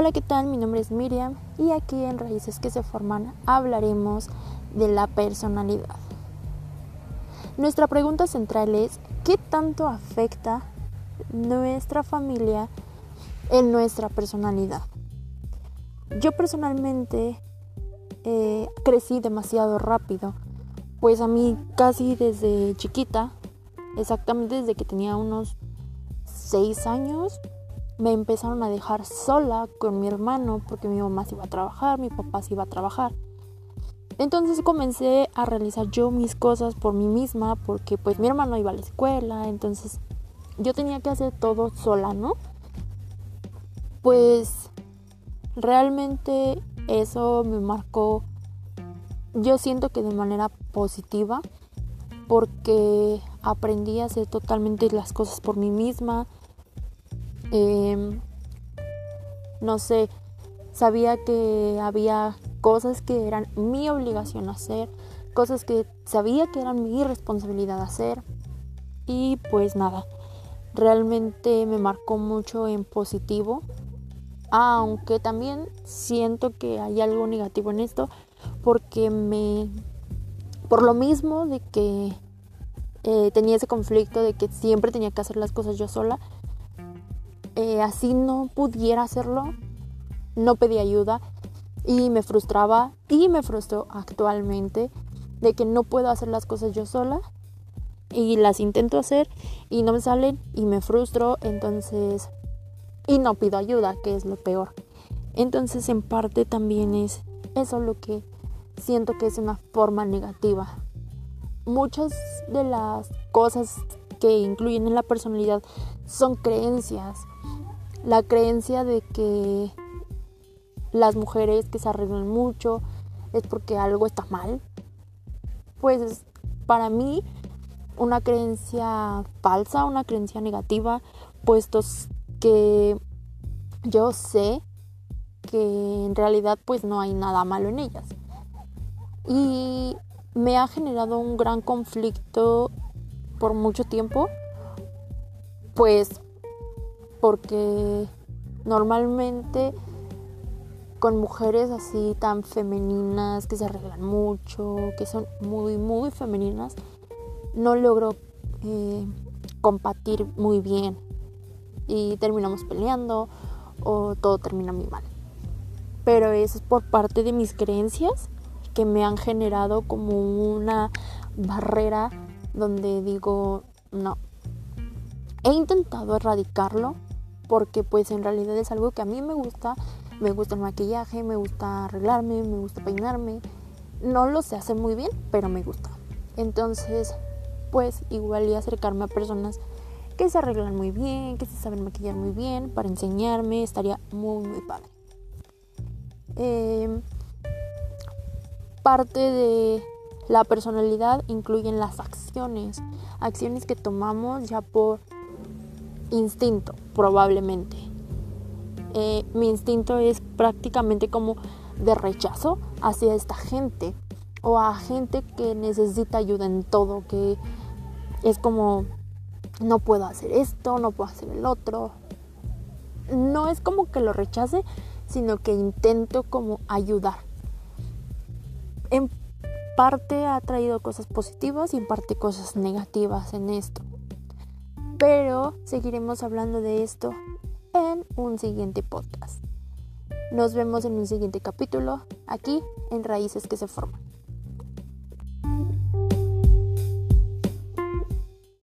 Hola, ¿qué tal? Mi nombre es Miriam y aquí en Raíces que se forman hablaremos de la personalidad. Nuestra pregunta central es, ¿qué tanto afecta nuestra familia en nuestra personalidad? Yo personalmente eh, crecí demasiado rápido, pues a mí casi desde chiquita, exactamente desde que tenía unos 6 años, me empezaron a dejar sola con mi hermano porque mi mamá se iba a trabajar, mi papá se iba a trabajar. Entonces comencé a realizar yo mis cosas por mí misma porque pues mi hermano iba a la escuela, entonces yo tenía que hacer todo sola, ¿no? Pues realmente eso me marcó, yo siento que de manera positiva porque aprendí a hacer totalmente las cosas por mí misma, Em, no sé, sabía que había cosas que eran mi obligación hacer, cosas que sabía que eran mi responsabilidad hacer. Y pues nada, realmente me marcó mucho en positivo. Aunque también siento que hay algo negativo en esto, porque me. Por lo mismo de que eh, tenía ese conflicto de que siempre tenía que hacer las cosas yo sola, eh, así no pudiera hacerlo, no pedí ayuda y me frustraba y me frustró actualmente de que no puedo hacer las cosas yo sola y las intento hacer y no me salen y me frustro, entonces y no pido ayuda, que es lo peor. Entonces en parte también es eso lo que siento que es una forma negativa. Muchas de las cosas que incluyen en la personalidad son creencias la creencia de que las mujeres que se arreglan mucho es porque algo está mal, pues para mí una creencia falsa, una creencia negativa, puestos que yo sé que en realidad pues no hay nada malo en ellas. Y me ha generado un gran conflicto por mucho tiempo, pues porque normalmente con mujeres así tan femeninas, que se arreglan mucho, que son muy, muy femeninas, no logro eh, muy bien y terminamos peleando o todo termina muy mal. Pero eso es por parte de mis creencias que me han generado como una barrera donde digo, no, he intentado erradicarlo, porque pues en realidad es algo que a mí me gusta, me gusta el maquillaje, me gusta arreglarme, me gusta peinarme. No lo sé hacer muy bien, pero me gusta. Entonces, pues igual y acercarme a personas que se arreglan muy bien, que se saben maquillar muy bien, para enseñarme, estaría muy, muy padre. Em, parte de la personalidad incluyen las acciones, acciones que tomamos ya por instinto, probablemente. Eh, mi instinto es prácticamente como de rechazo hacia esta gente o a gente que necesita ayuda en todo, que es como no puedo hacer esto, no puedo hacer el otro. No es como que lo rechace, sino que intento como ayudar. En parte ha traído cosas positivas y en parte cosas negativas en esto pero seguiremos hablando de esto en un siguiente podcast. Nos vemos en un siguiente capítulo aquí en Raíces que se forman.